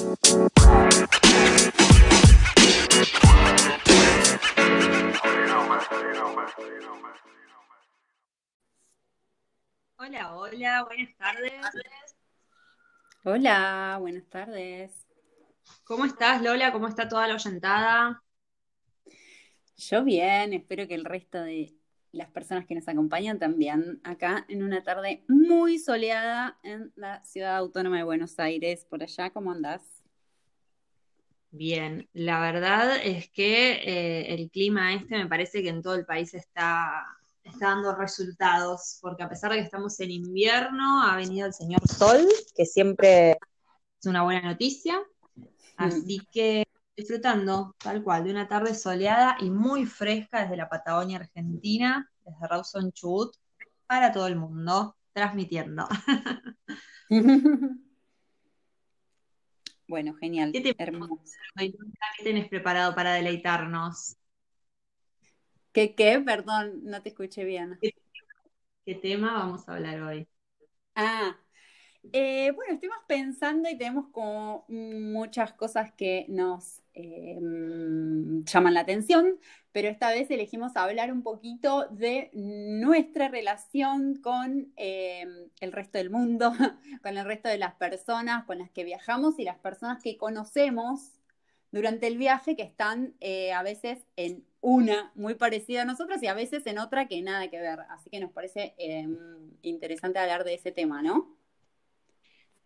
Hola, hola, buenas tardes. Hola, buenas tardes. ¿Cómo estás, Lola? ¿Cómo está toda la oyentada? Yo bien, espero que el resto de las personas que nos acompañan también acá en una tarde muy soleada en la ciudad autónoma de Buenos Aires. Por allá, ¿cómo andás? Bien, la verdad es que eh, el clima este me parece que en todo el país está, está dando resultados, porque a pesar de que estamos en invierno, ha venido el señor Sol, que siempre es una buena noticia. Así que disfrutando, tal cual, de una tarde soleada y muy fresca desde la Patagonia Argentina, desde Rawson Chubut, para todo el mundo, transmitiendo. Bueno, genial. ¿Qué, te, hermoso. ¿Qué tenés preparado para deleitarnos? ¿Qué qué? Perdón, no te escuché bien. ¿Qué, qué tema vamos a hablar hoy? Ah, eh, bueno, estuvimos pensando y tenemos como muchas cosas que nos eh, llaman la atención, pero esta vez elegimos hablar un poquito de nuestra relación con eh, el resto del mundo, con el resto de las personas con las que viajamos y las personas que conocemos durante el viaje que están a veces en una muy parecida a nosotros y a veces en otra que nada que ver. Así que nos parece interesante hablar de ese tema, ¿no?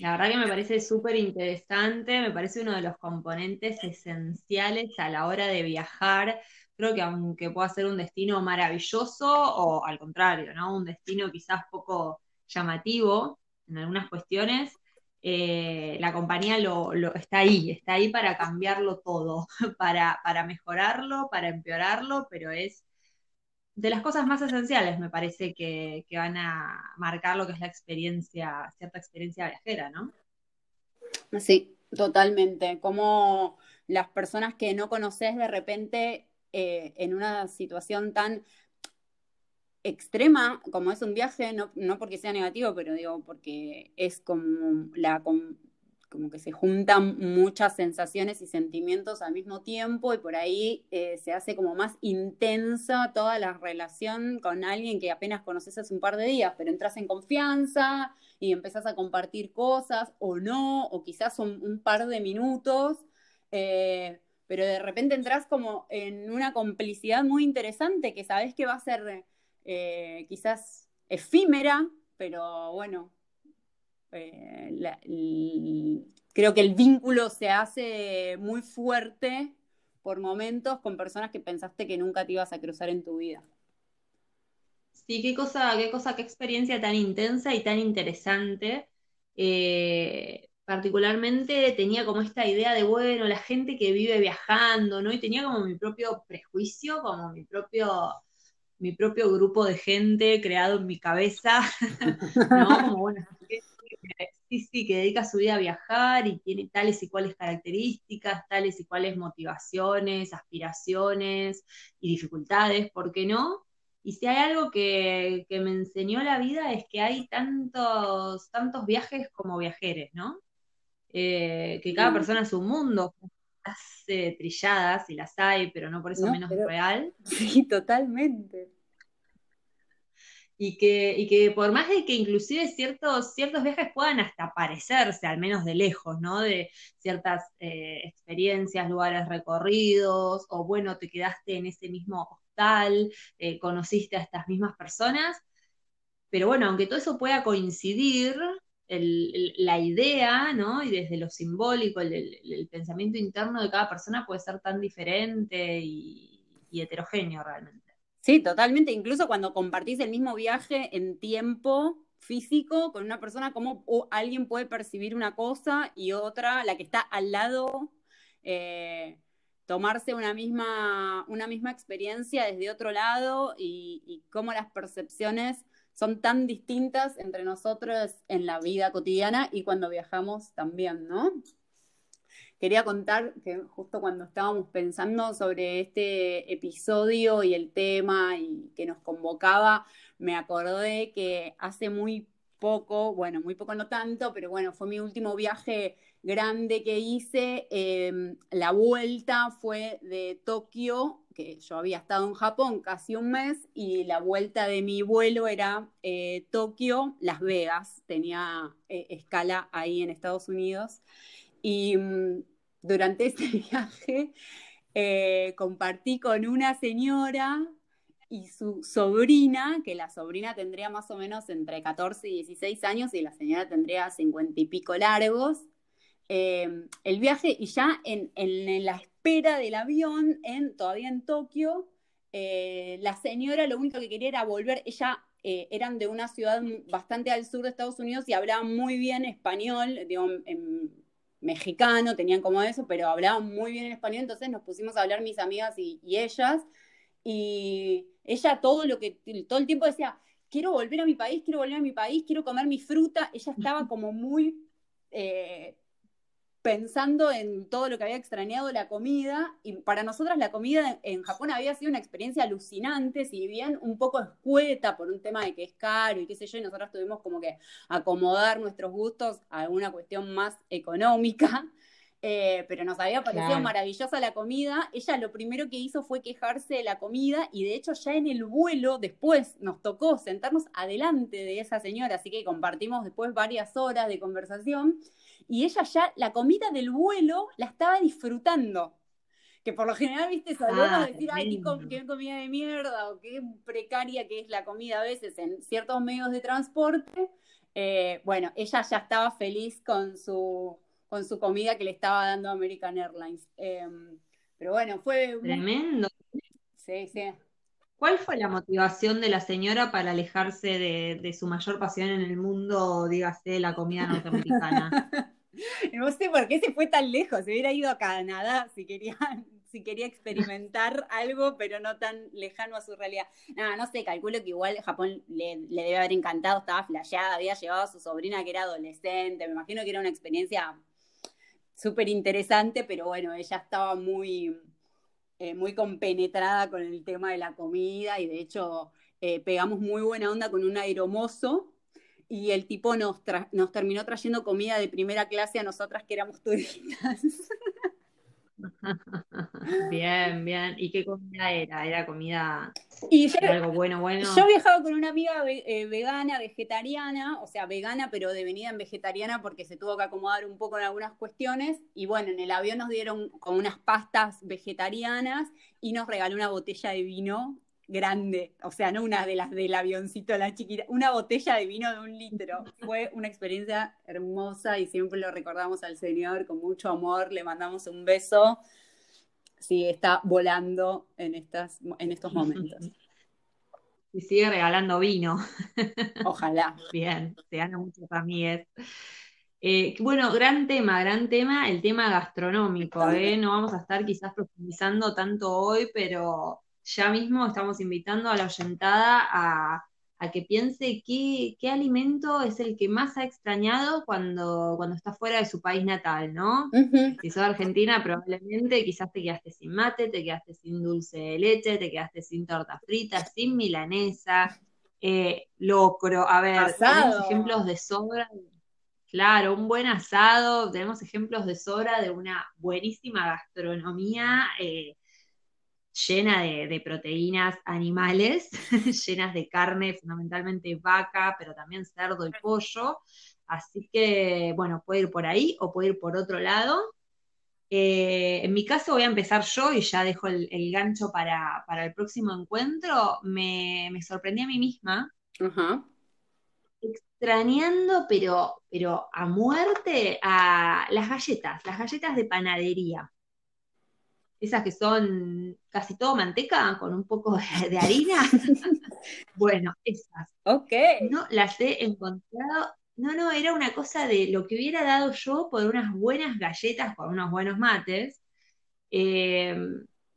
La verdad que me parece súper interesante, me parece uno de los componentes esenciales a la hora de viajar. Creo que aunque pueda ser un destino maravilloso o al contrario, ¿no? Un destino quizás poco llamativo en algunas cuestiones, eh, la compañía lo, está ahí, está ahí para cambiarlo todo, para, para mejorarlo, para empeorarlo, pero es de las cosas más esenciales, me parece, que, van a marcar lo que es la experiencia, cierta experiencia viajera, ¿no? Sí, totalmente. Como las personas que no conoces de repente eh, en una situación tan extrema como es un viaje, no, no, porque sea negativo, pero digo, porque es como la, como que se juntan muchas sensaciones y sentimientos al mismo tiempo y por ahí eh, se hace como más intensa toda la relación con alguien que apenas conoces hace un par de días, pero entras en confianza y empezás a compartir cosas o no, o quizás un, un par de minutos, eh, pero de repente entras como en una complicidad muy interesante que sabes que va a ser eh, quizás efímera, pero bueno, eh, creo que el vínculo se hace muy fuerte por momentos con personas que pensaste que nunca te ibas a cruzar en tu vida. Sí, qué cosa, qué cosa, qué experiencia tan intensa y tan interesante. Eh, particularmente tenía como esta idea de, bueno, la gente que vive viajando, ¿no? Y tenía como mi propio prejuicio, como mi propio, mi propio grupo de gente creado en mi cabeza, ¿no? Como, bueno, sí, sí, que dedica su vida a viajar y tiene tales y cuales características, tales y cuales motivaciones, aspiraciones y dificultades, ¿por qué no? Y si hay algo que, me enseñó la vida es que hay tantos, tantos viajes como viajeres, ¿no? Eh, que cada persona es un mundo, hace trilladas y las hay, pero no por eso menos real. Sí, totalmente y que, y que por más de que inclusive ciertos, ciertos viajes puedan hasta parecerse, al menos de lejos, ¿no? De ciertas eh, experiencias, lugares recorridos, o bueno, te quedaste en ese mismo hostal, eh, conociste a estas mismas personas, pero bueno, aunque todo eso pueda coincidir, la idea, ¿no? Y desde lo simbólico, el, pensamiento interno de cada persona puede ser tan diferente y heterogéneo realmente. Sí, totalmente. Incluso cuando compartís el mismo viaje en tiempo físico con una persona, como alguien puede percibir una cosa y otra, la que está al lado, eh, tomarse una misma, una misma experiencia desde otro lado y, y cómo las percepciones son tan distintas entre nosotros en la vida cotidiana y cuando viajamos también, ¿no? Quería contar que justo cuando estábamos pensando sobre este episodio y el tema y que nos convocaba, me acordé que hace muy poco, bueno, muy poco no tanto, pero bueno, fue mi último viaje grande que hice. Em, la vuelta fue de Tokio, que yo había estado en Japón casi un mes, y la vuelta de mi vuelo era eh, Tokio, Las Vegas, tenía eh, escala ahí en Estados Unidos. Y mm, durante ese viaje eh, compartí con una señora y su sobrina, que la sobrina tendría más o menos entre 14 y 16 años y la señora tendría 50 y pico largos, eh, el viaje y ya en, la espera del avión, en, todavía en Tokio, eh, la señora lo único que quería era volver, ella eh, eran de una ciudad bastante al sur de Estados Unidos y hablaban muy bien español, digo, en, mexicano, tenían como eso, pero hablaban muy bien en español, entonces nos pusimos a hablar mis amigas y ellas, y ella todo lo que, todo el tiempo decía, quiero volver a mi país, quiero volver a mi país, quiero comer mi fruta. Ella estaba como muy eh, pensando en todo lo que había extrañado la comida. Y para nosotras la comida en Japón había sido una experiencia alucinante, si bien un poco escueta por un tema de que es caro y qué sé yo, y nosotras tuvimos como que acomodar nuestros gustos a una cuestión más económica. Eh, pero nos había parecido maravillosa la comida. Ella lo primero que hizo fue quejarse de la comida y de hecho ya en el vuelo después nos tocó sentarnos adelante de esa señora, así que compartimos después varias horas de conversación y ella ya la comida del vuelo la estaba disfrutando. Que por lo general, viste, solemos ah, decir, ay, qué, comida de mierda o qué precaria que es la comida a veces en ciertos medios de transporte. Eh, bueno, ella ya estaba feliz con su con su comida que le estaba dando American Airlines. Em, pero bueno, fue... Tremendo. Sí, sí. ¿Cuál fue la motivación de la señora para alejarse de, su mayor pasión en el mundo, dígase, la comida norteamericana? no sé por qué se fue tan lejos, se hubiera ido a Canadá si quería, si quería experimentar algo, pero no tan lejano a su realidad. Nada, no sé, calculo que igual Japón le, le debe haber encantado, estaba flasheada, había llevado a su sobrina que era adolescente, me imagino que era una experiencia súper interesante, pero bueno, ella estaba muy, eh, muy compenetrada con el tema de la comida y de hecho eh, pegamos muy buena onda con un aeromozo y el tipo nos, nos terminó trayendo comida de primera clase a nosotras que éramos turistas. Bien, bien. ¿Y qué comida era? ¿Era comida y algo bueno, bueno? Yo viajaba con una amiga eh, vegana, vegetariana, o sea, vegana, pero devenida en vegetariana porque se tuvo que acomodar un poco en algunas cuestiones. Y bueno, en el avión nos dieron como unas pastas vegetarianas y nos regaló una botella de vino grande, o sea, no una de las del avioncito, la chiquita, una botella de vino de un litro. Fue una experiencia hermosa y siempre lo recordamos al Señor con mucho amor, le mandamos un beso. Sí, está volando en, estas, en estos momentos. Y sigue regalando vino. Ojalá. Bien, te gana muchos amigues. Eh, bueno, gran tema, gran tema, el tema gastronómico. ¿eh? No vamos a estar quizás profundizando tanto hoy, pero ya mismo estamos invitando a la oyentada a, que piense qué, qué, alimento es el que más ha extrañado cuando, cuando está fuera de su país natal, ¿no? Si sos argentina, probablemente quizás te quedaste sin mate, te quedaste sin dulce de leche, te quedaste sin torta frita, sin milanesa, eh, locro. A ver, tenemos ejemplos de sobra. Claro, un buen asado, tenemos ejemplos de sobra de una buenísima gastronomía. Eh, llena de, proteínas animales, llenas de carne, fundamentalmente vaca, pero también cerdo y pollo. Así que, bueno, puede ir por ahí o puede ir por otro lado. Eh, en mi caso voy a empezar yo y ya dejo el, gancho para, el próximo encuentro. Me, sorprendí a mí misma, extrañando, pero, pero a muerte, a las galletas, las galletas de panadería esas que son casi todo manteca con un poco de, harina. bueno, esas. Ok. No las he encontrado. No, no, era una cosa de lo que hubiera dado yo por unas buenas galletas con unos buenos mates. Eh,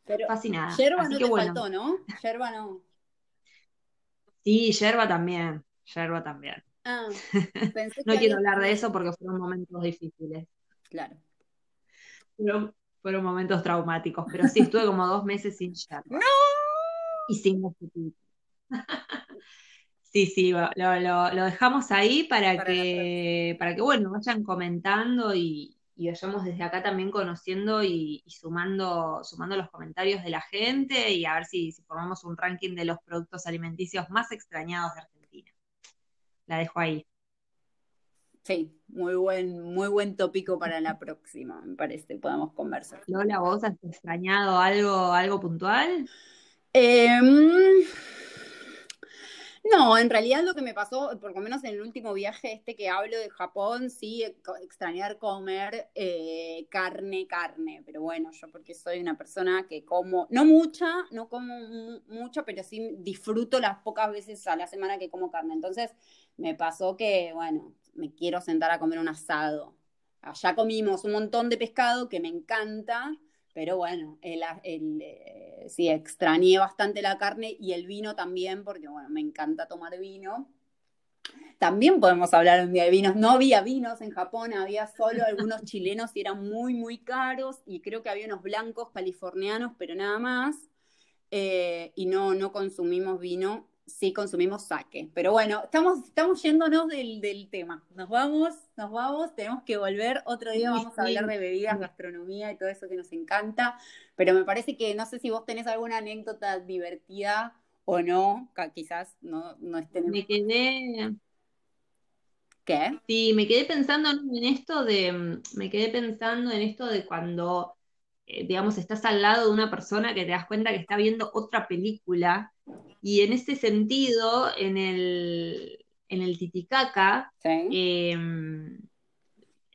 Pero fascinada. Yerba no te faltó, ¿no? Yerba no. Sí, yerba también. Yerba también. Ah, no quiero hablar de eso porque fueron momentos difíciles. Claro. Pero fueron momentos traumáticos, pero sí, estuve como dos meses sin yerba. ¡No! Y sin Sí, sí, lo, dejamos ahí para, que, para que, bueno, vayan comentando y, vayamos desde acá también conociendo y, sumando, sumando los comentarios de la gente y a ver si, si formamos un ranking de los productos alimenticios más extrañados de Argentina. La dejo ahí. Sí, muy buen, muy buen tópico para la próxima, me parece, podemos conversar. Lola, ¿vos has extrañado algo, algo puntual? Eh, no, en realidad lo que me pasó, por lo menos en el último viaje este que hablo de Japón, sí, extrañar comer eh, carne, carne, pero bueno, yo porque soy una persona que como, no mucha, no como mucho, pero sí disfruto las pocas veces a la semana que como carne. Entonces me pasó que, bueno, me quiero sentar a comer un asado. Allá comimos un montón de pescado que me encanta, pero bueno, el, eh, sí, extrañé bastante la carne y el vino también, porque bueno, me encanta tomar vino. También podemos hablar un día de vinos. No había vinos en Japón, había solo algunos chilenos y eran muy, muy caros. Y creo que había unos blancos californianos, pero nada más. Eh, y no, no consumimos vino sí consumimos saque. Pero bueno, estamos, estamos yéndonos del, del, tema. Nos vamos, nos vamos, tenemos que volver. Otro día vamos a hablar de bebidas, gastronomía y todo eso que nos encanta. Pero me parece que no sé si vos tenés alguna anécdota divertida o no, quizás no, no estén. Me quedé. ¿Qué? Sí, me quedé pensando en esto de. Me quedé pensando en esto de cuando eh, digamos, estás al lado de una persona que te das cuenta que está viendo otra película. Y en ese sentido, en el, en el Titicaca, em,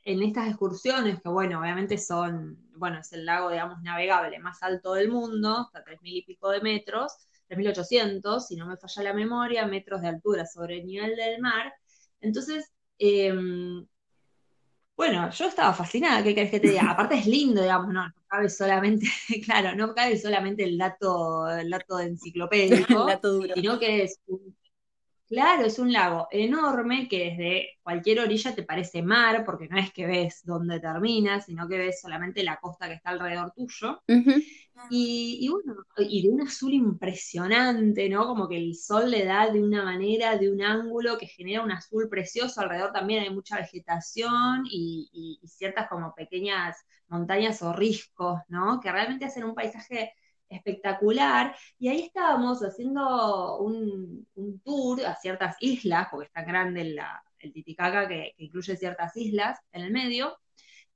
en estas excursiones, que bueno, obviamente son, bueno, es el lago, digamos, navegable más alto del mundo, hasta 3.000 y pico de metros, 3.800, si no me falla la memoria, metros de altura sobre el nivel del mar. Entonces, em, bueno, yo estaba fascinada, ¿qué querés que te diga? Aparte es lindo, digamos, no cabe solamente, claro, no cabe solamente el dato, el dato enciclopédico, sino que es un, claro, es un lago enorme que desde cualquier orilla te parece mar, porque no es que ves dónde termina, sino que ves solamente la costa que está alrededor tuyo. Y, bueno, y de un azul impresionante, ¿no? Como que el sol le da de una manera, de un ángulo que genera un azul precioso. Alrededor también hay mucha vegetación y, ciertas como pequeñas montañas o riscos, ¿no? Que realmente hacen un paisaje espectacular. Y ahí estábamos haciendo un, tour a ciertas islas, porque es tan grande el Titicaca que incluye ciertas islas en el medio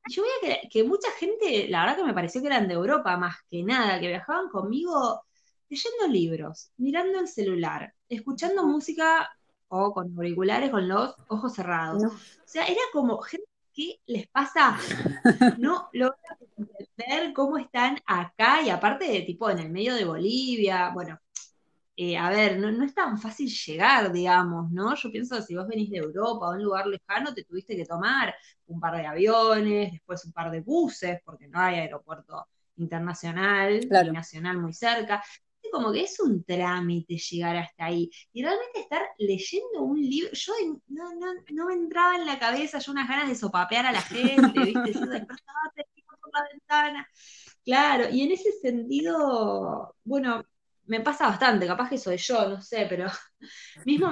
yo veía que, mucha gente, la verdad que me pareció que eran de Europa más que nada, que viajaban conmigo leyendo libros, mirando el celular, escuchando música o con auriculares con los ojos cerrados. O sea, era como gente que les pasa, no logran entender cómo están acá y aparte de tipo en el medio de Bolivia, bueno, eh, a ver, no, es tan fácil llegar, digamos, ¿no? Yo pienso si vos venís de Europa o un lugar lejano, te tuviste que tomar un par de aviones, después un par de buses, porque no hay aeropuerto internacional ni nacional muy cerca. Como que es un trámite llegar hasta ahí. Y realmente estar leyendo un libro, yo no, no, no me entraba en la cabeza, yo unas ganas de sopapear a la gente, ¿viste? Claro, y en ese sentido, bueno, me pasa bastante, capaz que soy yo, no sé, pero mismo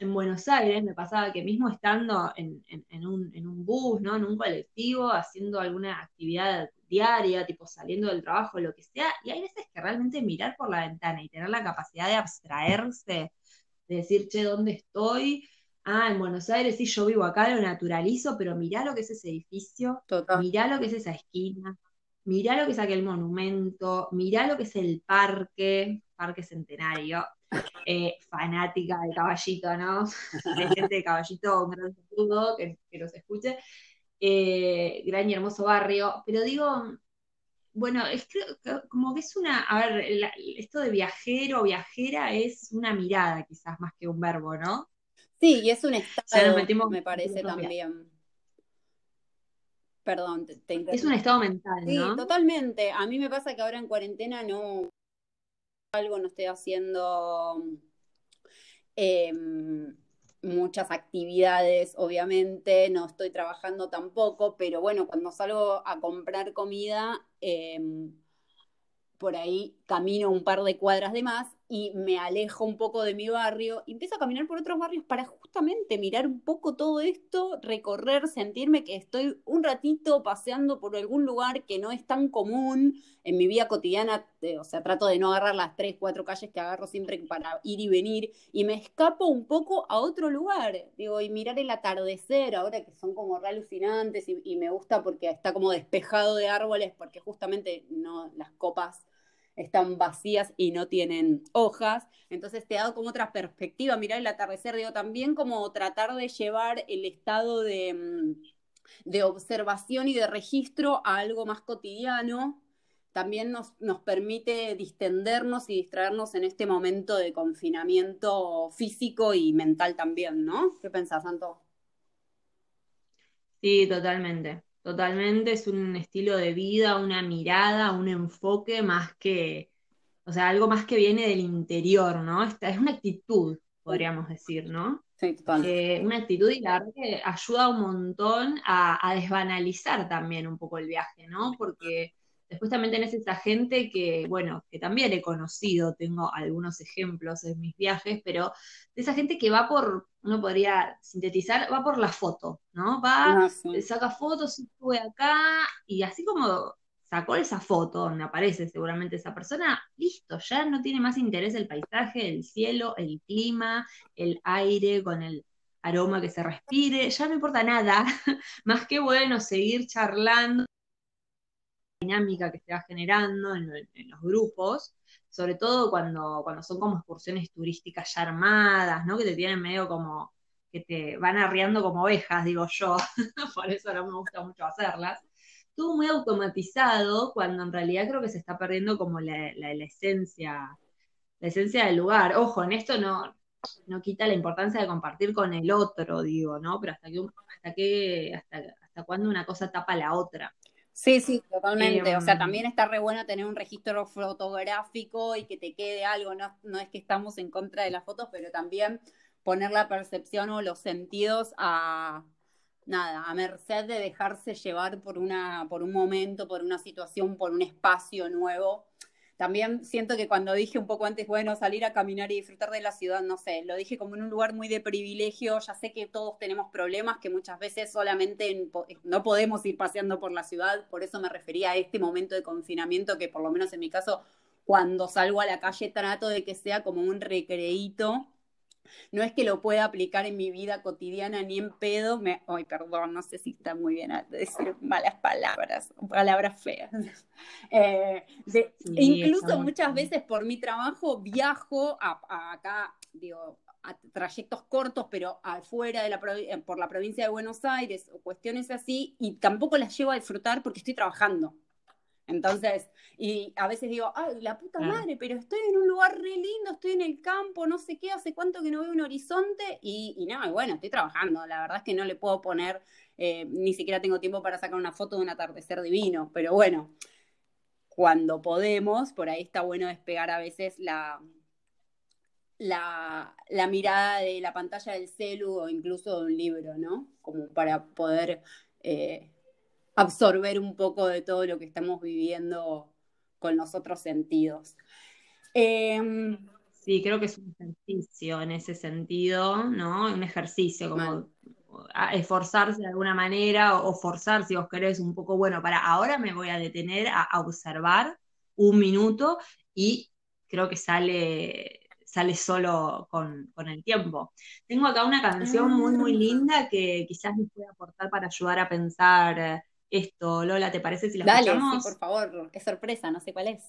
en Buenos Aires me pasaba que mismo estando en, un, bus, ¿no? En un colectivo, haciendo alguna actividad diaria, tipo saliendo del trabajo, lo que sea, y hay veces que realmente mirar por la ventana y tener la capacidad de abstraerse, de decir, che, ¿dónde estoy? Ah, en Buenos Aires sí, yo vivo acá, lo naturalizo, pero mirá lo que es ese edificio, mirá lo que es esa esquina, mirá lo que es aquel monumento, mirá lo que es el parque, Parque Centenario, eh, fanática de caballito, ¿no? Hay gente de caballito, un gran saludo, que, que nos escuche. Eh, gran y hermoso barrio, pero digo, bueno, es como que es una, a ver, esto de viajero o viajera es una mirada quizás más que un verbo, ¿no? Sí, y es un estado, me parece también. Perdón, te, Es un estado mental, ¿no? Sí, totalmente. A mí me pasa que ahora en cuarentena no algo, no estoy haciendo em, muchas actividades, obviamente, no estoy trabajando tampoco, pero bueno, cuando salgo a comprar comida, em, por ahí camino un par de cuadras de más y me alejo un poco de mi barrio y empiezo a caminar por otros barrios para justamente mirar un poco todo esto, recorrer, sentirme que estoy un ratito paseando por algún lugar que no es tan común en mi vida cotidiana, eh, o sea, trato de no agarrar las tres, cuatro calles que agarro siempre para ir y venir y me escapo un poco a otro lugar, digo, y mirar el atardecer ahora que son como re alucinantes y, y me gusta porque está como despejado de árboles porque justamente no las copas están vacías y no tienen hojas. Entonces te ha dado como otra perspectiva, mirar el atardecer, digo, también como tratar de llevar el estado de, mm, de observación y de registro a algo más cotidiano. También nos, nos permite distendernos y distraernos en este momento de confinamiento físico y mental también, ¿no? ¿Qué pensás, Santo? Sí, totalmente. Totalmente, es un estilo de vida, una mirada, un enfoque más que, o sea, algo más que viene del interior, ¿no? Esta es una actitud, podríamos decir, ¿no? Sí, total. Eh, una actitud y la verdad que ayuda un montón a, a desbanalizar también un poco el viaje, ¿no? Porque Después también tenés esa gente que, bueno, que también he conocido, tengo algunos ejemplos en mis viajes, pero de esa gente que va por, uno podría sintetizar, va por la foto, ¿no? Va, ah, saca fotos, sube acá, y así como sacó esa foto donde aparece seguramente esa persona, listo, ya no tiene más interés el paisaje, el cielo, el clima, el aire con el aroma que se respire, ya no importa nada, más que bueno, seguir charlando dinámica que se va generando en, los grupos, sobre todo cuando, cuando son como excursiones turísticas ya armadas, ¿no? Que te tienen medio como, que te van arriando como ovejas, digo yo, por eso no me gusta mucho hacerlas. Estuvo muy automatizado cuando en realidad creo que se está perdiendo como la, esencia, la esencia del lugar. Ojo, en esto no, no quita la importancia de compartir con el otro, digo, ¿no? Pero hasta que, hasta que, hasta, hasta cuando una cosa tapa la otra. Sí, sí, totalmente. o sea, em, también está re bueno tener un registro fotográfico y que te quede algo. No, no es que estamos en contra de las fotos, pero también poner la percepción o los sentidos a nada, a merced de dejarse llevar por una, por un momento, por una situación, por un espacio nuevo también siento que cuando dije un poco antes, bueno, salir a caminar y disfrutar de la ciudad, no sé, lo dije como en un lugar muy de privilegio, ya sé que todos tenemos problemas, que muchas veces solamente no podemos ir paseando por la ciudad, por eso me refería a este momento de confinamiento que por lo menos en mi caso, cuando salgo a la calle trato de que sea como un recreíto no es que lo pueda aplicar en mi vida cotidiana ni en pedo. Me, ay, perdón, no sé si está muy bien decir malas palabras, palabras feas. Eh, incluso muchas veces por mi trabajo viajo a, acá, digo, a trayectos cortos, pero afuera de la eh, por la provincia de Buenos Aires o cuestiones así, y tampoco las llevo a disfrutar porque estoy trabajando. Entonces, y a veces digo, ay, la puta madre, pero estoy en un lugar re lindo, estoy en el campo, no sé qué, hace cuánto que no veo un horizonte, y, y no, bueno, estoy trabajando, la verdad es que no le puedo poner, eh, ni siquiera tengo tiempo para sacar una foto de un atardecer divino, pero bueno, cuando podemos, por ahí está bueno despegar a veces la, la, la, mirada de la pantalla del celu o incluso de un libro, ¿no? Como para poder eh, absorber un poco de todo lo que estamos viviendo con los otros sentidos. Em, sí, creo que es un ejercicio en ese sentido, ¿no? Un ejercicio, como esforzarse de alguna manera o, forzar, si vos querés, un poco, bueno, para ahora me voy a detener a, observar un minuto y creo que sale sale solo con, con, el tiempo. Tengo acá una canción muy, muy ah. linda que quizás les pueda aportar para ayudar a pensar esto. Lola, ¿te parece si la Dale, escuchamos? Sí, por favor, es sorpresa, no sé cuál es.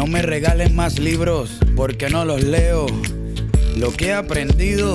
No me regalen más libros porque no los leo. Lo que he aprendido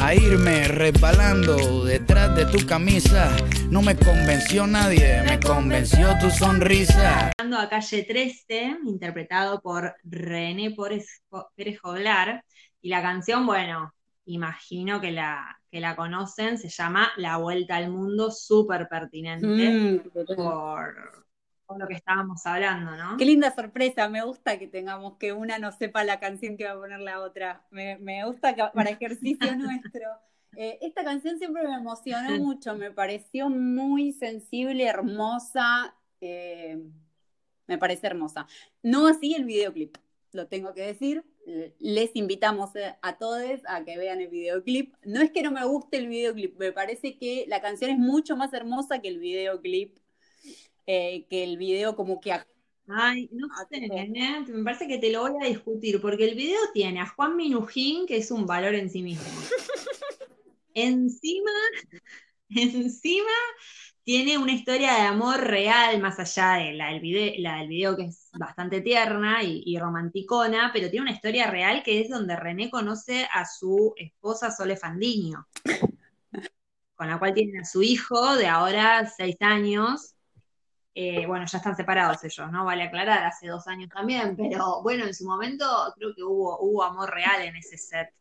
a irme resbalando detrás de tu camisa. No me convenció nadie, me convenció tu sonrisa. A calle 13, interpretado por René Pérez Joglar, y la canción, bueno, imagino que la, que la conocen, se llama La Vuelta al Mundo, súper pertinente mm, por, lo que estábamos hablando, ¿no? Qué linda sorpresa, me gusta que tengamos que una no sepa la canción que va a poner la otra, me, gusta que para ejercicio nuestro. Eh, esta canción siempre me emocionó mucho, me pareció muy sensible, hermosa, eh, me parece hermosa. No así el videoclip, lo tengo que decir, les invitamos a todos a que vean el videoclip. No es que no me guste el videoclip, me parece que la canción es mucho más hermosa que el videoclip eh, que el video como que... Ay, no sé, ¿eh? me parece que te lo voy a discutir, porque el video tiene a Juan Minujín, que es un valor en sí mismo. encima, encima tiene una historia de amor real, más allá de la del video, la del video que es bastante tierna y, y, romanticona, pero tiene una historia real que es donde René conoce a su esposa Sole Fandiño, con la cual tiene a su hijo de ahora seis años, eh, bueno, ya están separados ellos, ¿no? Vale aclarar, hace dos años también, pero bueno, en su momento creo que hubo, hubo amor real en ese set.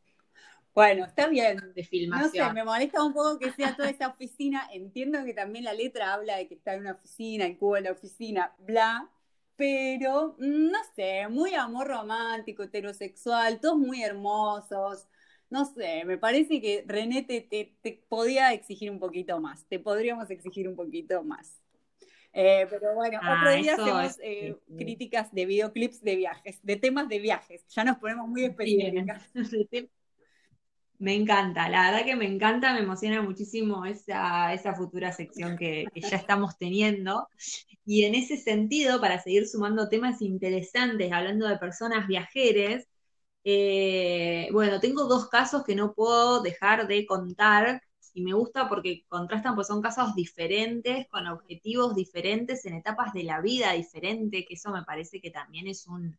Bueno, está bien. De filmación. No sé, me molesta un poco que sea toda esa oficina. Entiendo que también la letra habla de que está en una oficina, en Cuba en la oficina, bla. Pero, mm, no sé, muy amor romántico, heterosexual, todos muy hermosos. No sé, me parece que René te, te podía exigir un poquito más. Te podríamos exigir un poquito más. Eh, pero bueno, otro ah, día hacemos eh, críticas de videoclips de viajes, de temas de viajes. Ya nos ponemos muy específicas. Me encanta, la verdad que me encanta, me emociona muchísimo esa, esa futura sección que, ya estamos teniendo. Y en ese sentido, para seguir sumando temas interesantes, hablando de personas viajeras, eh, bueno, tengo dos casos que no puedo dejar de contar y me gusta porque contrastan, pues son casos diferentes, con objetivos diferentes, en etapas de la vida diferentes, que eso me parece que también es un,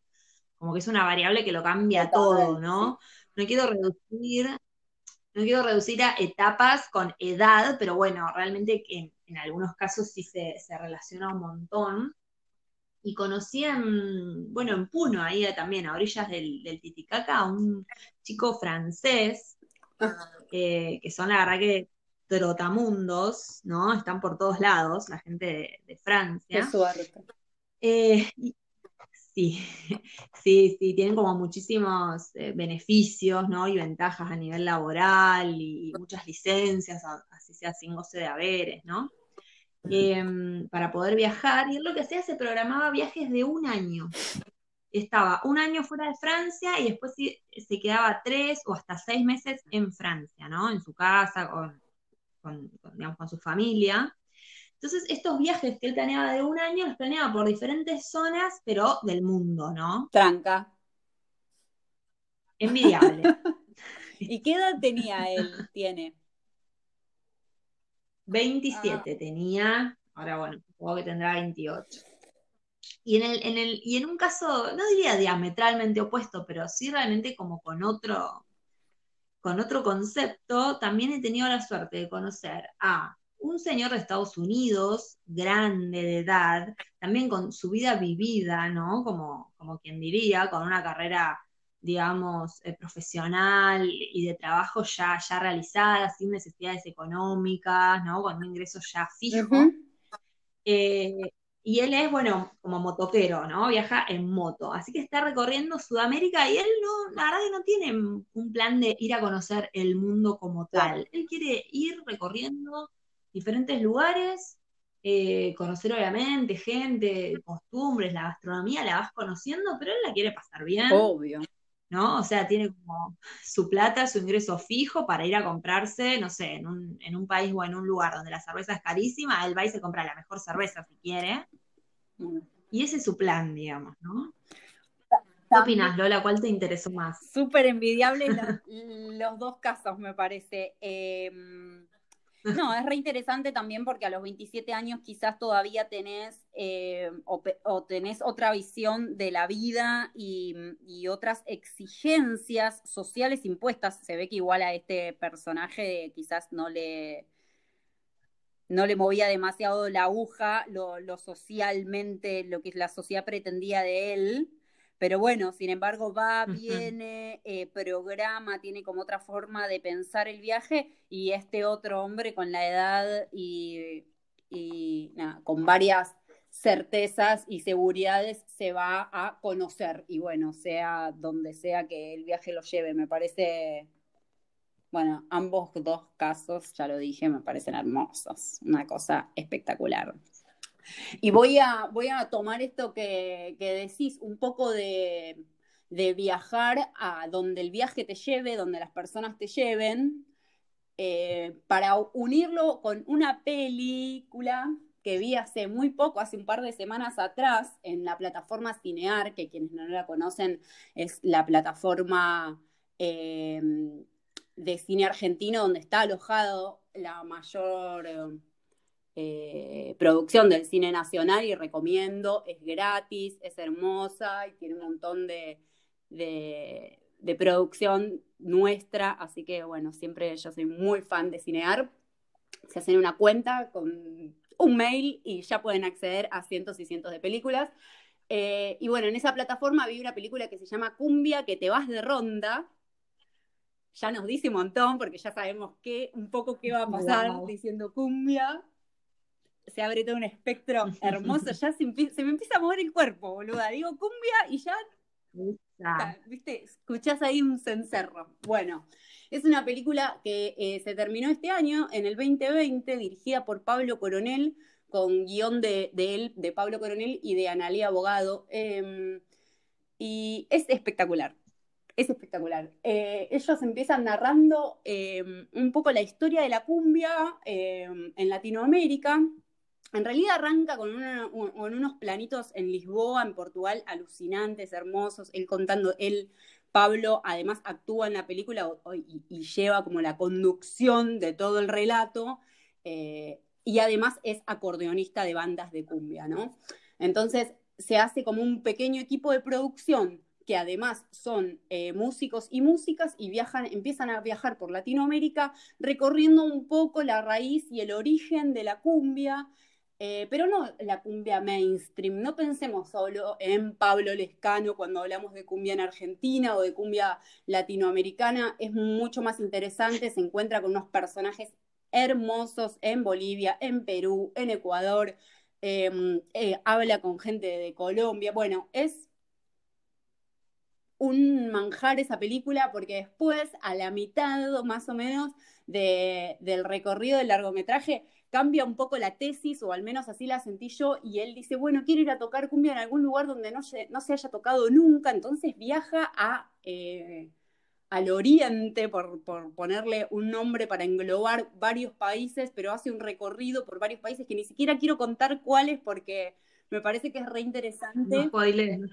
como que es una variable que lo cambia todo, ¿no? No quiero reducir, no quiero reducir a etapas con edad, pero bueno, realmente en, en algunos casos sí se, relaciona un montón. Y conocí en, bueno, en Puno, ahí también, a orillas del, del Titicaca, a un chico francés eh, que son la verdad que trotamundos, ¿no? Están por todos lados, la gente de, Francia. Eh, sí, sí, sí, tienen como muchísimos eh, beneficios, ¿no? Y ventajas a nivel laboral y muchas licencias, así sea sin goce de haberes, ¿no? Em, para poder viajar. Y él lo que hacía, se programaba viajes de un año estaba un año fuera de Francia y después se quedaba tres o hasta seis meses en Francia, ¿no? En su casa, con, digamos, con su familia. Entonces, estos viajes que él planeaba de un año, los planeaba por diferentes zonas, pero del mundo, ¿no? Tranca. Envidiable. ¿Y qué edad tenía él? Tiene. 27 tenía, ahora bueno, supongo que tendrá 28. Y en, el, en el, y en un caso, no diría diametralmente opuesto, pero sí realmente como con otro, con otro concepto, también he tenido la suerte de conocer a un señor de Estados Unidos, grande de edad, también con su vida vivida, ¿no? Como, como quien diría, con una carrera, digamos, eh, profesional y de trabajo ya, ya realizada, sin necesidades económicas, ¿no? Con un ingreso ya fijo. Eh, y él es, bueno, como motoquero, ¿no? Viaja en moto. Así que está recorriendo Sudamérica y él no, la verdad que no tiene un plan de ir a conocer el mundo como tal. Él quiere ir recorriendo diferentes lugares, eh, conocer obviamente gente, costumbres, la gastronomía, la vas conociendo, pero él la quiere pasar bien. Obvio. ¿No? O sea, tiene como su plata, su ingreso fijo para ir a comprarse, no sé, en un, en un país o en un lugar donde la cerveza es carísima, él va y se compra la mejor cerveza si quiere. Y ese es su plan, digamos, ¿no? ¿Qué opinas, Lola? ¿Cuál te interesó más? Súper envidiable los, dos casos, me parece. Em, no, es re interesante también porque a los 27 años quizás todavía tenés eh, o, tenés otra visión de la vida y, otras exigencias sociales impuestas. Se ve que igual a este personaje quizás no le, no le movía demasiado la aguja lo, lo socialmente, lo que la sociedad pretendía de él. Pero bueno, sin embargo, va, viene, eh, programa, tiene como otra forma de pensar el viaje y este otro hombre con la edad y, nada, con varias certezas y seguridades se va a conocer y bueno, sea donde sea que el viaje lo lleve, me parece, bueno, ambos dos casos, ya lo dije, me parecen hermosos, una cosa espectacular. Y voy a, voy a tomar esto que, decís, un poco de, viajar a donde el viaje te lleve, donde las personas te lleven, eh, para unirlo con una película que vi hace muy poco, hace un par de semanas atrás, en la plataforma Cinear, que quienes no la conocen es la plataforma eh, de cine argentino donde está alojado la mayor... Eh, eh, producción del cine nacional y recomiendo, es gratis, es hermosa y tiene un montón de, de, producción nuestra, así que bueno, siempre yo soy muy fan de Cinear. Se hacen una cuenta con un mail y ya pueden acceder a cientos y cientos de películas. Eh, y bueno, en esa plataforma vi una película que se llama Cumbia, que te vas de ronda. Ya nos dice un montón, porque ya sabemos qué, un poco qué va a pasar diciendo cumbia se abre todo un espectro hermoso, ya se, me empieza a mover el cuerpo, boluda. Digo cumbia y ya, viste, escuchás ahí un cencerro. Bueno, es una película que eh, se terminó este año, en el 2020, dirigida por Pablo Coronel, con guion de, él, de Pablo Coronel y de Analia Abogado. Em, y es espectacular. Es espectacular. Eh, ellos empiezan narrando em, un poco la historia de la cumbia em, en Latinoamérica, en realidad arranca con, unos planitos en Lisboa, en Portugal, alucinantes, hermosos. Él contando, él, Pablo, además actúa en la película y, lleva como la conducción de todo el relato. Eh, y además es acordeonista de bandas de cumbia, ¿no? Entonces se hace como un pequeño equipo de producción que además son eh, músicos y músicas y viajan, empiezan a viajar por Latinoamérica recorriendo un poco la raíz y el origen de la cumbia, eh, pero no la cumbia mainstream. No pensemos solo en Pablo Lescano cuando hablamos de cumbia en Argentina o de cumbia latinoamericana. Es mucho más interesante. Se encuentra con unos personajes hermosos en Bolivia, en Perú, en Ecuador. Em, eh, habla con gente de Colombia. Bueno, es un manjar esa película porque después, a la mitad más o menos del recorrido del largometraje, cambia un poco la tesis, o al menos así la sentí yo, y él dice, bueno, quiero ir a tocar cumbia en algún lugar donde no se, no se haya tocado nunca, entonces viaja a, eh, al oriente, por, ponerle un nombre para englobar varios países, pero hace un recorrido por varios países que ni siquiera quiero contar cuáles porque me parece que es re interesante. No spoiler, no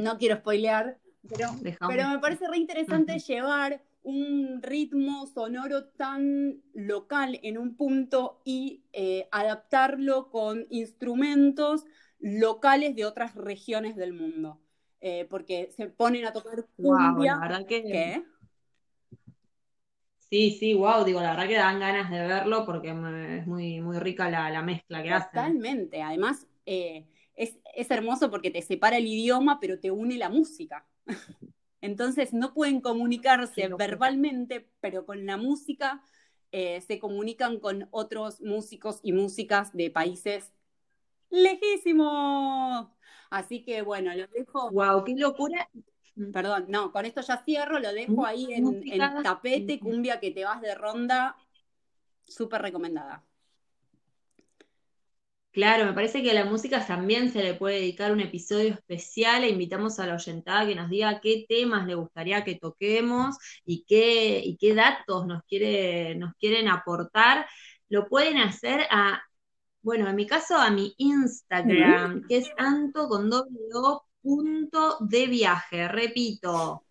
No quiero spoilear, pero, pero me parece re interesante llevar un ritmo sonoro tan local en un punto y eh, adaptarlo con instrumentos locales de otras regiones del mundo. Eh, porque se ponen a tocar cumbia. la verdad que... ¿Qué? Sí, sí, wow, digo, la verdad que dan ganas de verlo porque es muy, muy rica la, mezcla que hacen. Totalmente, además eh, es, es hermoso porque te separa el idioma, pero te une la música. Entonces no pueden comunicarse verbalmente, pero con la música eh, se comunican con otros músicos y músicas de países lejísimos. Así que bueno, lo dejo. ¡Wow! ¡Qué locura! Perdón, no, con esto ya cierro, lo dejo ahí en, en tapete, cumbia que te vas de ronda, súper recomendada. Claro, me parece que a la música también se le puede dedicar un episodio especial e invitamos a la oyentada que nos diga qué temas le gustaría que toquemos y qué, y qué datos nos, quiere, nos quieren aportar. Lo pueden hacer a, bueno, en mi caso a mi Instagram, que es anto con doble punto de viaje, repito,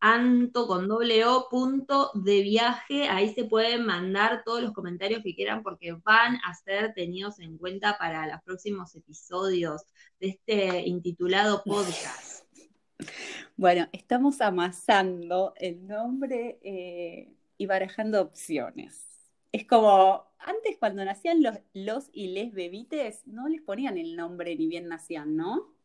anto con doble o punto de viaje. Ahí se pueden mandar todos los comentarios que quieran porque van a ser tenidos en cuenta para los próximos episodios de este intitulado podcast. Bueno, estamos amasando el nombre eh, y barajando opciones. Es como antes cuando nacían los, los y les bebites, no les ponían el nombre ni bien nacían, ¿no?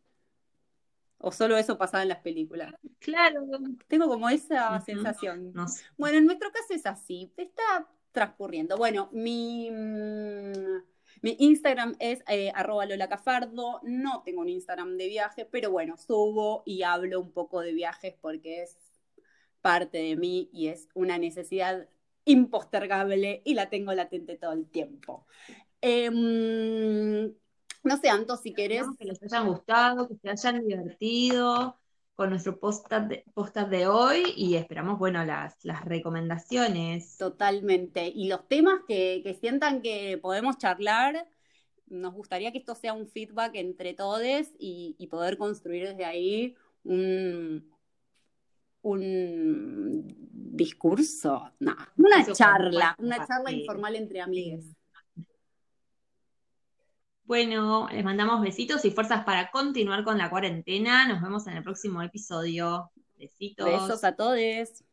¿O solo eso pasaba en las películas? Claro. Tengo como esa sensación. Bueno, en nuestro caso es así. Está transcurriendo. Bueno, mi, mm, mi Instagram es eh, arroba Lola Cafardo. No tengo un Instagram de viaje, pero bueno, subo y hablo un poco de viajes porque es parte de mí y es una necesidad impostergable y la tengo latente todo el tiempo. Em, no sé, Anto, si querés. que les hayan gustado, que se hayan divertido con nuestro podcast de, de hoy y esperamos, bueno, las, las recomendaciones. Totalmente. Y los temas que, sientan que podemos charlar, nos gustaría que esto sea un feedback entre todos y, poder construir desde ahí un, un discurso, no, una charla, una charla informal entre amigos. Bueno, les mandamos besitos y fuerzas para continuar con la cuarentena. Nos vemos en el próximo episodio. Besitos. Besos a todos.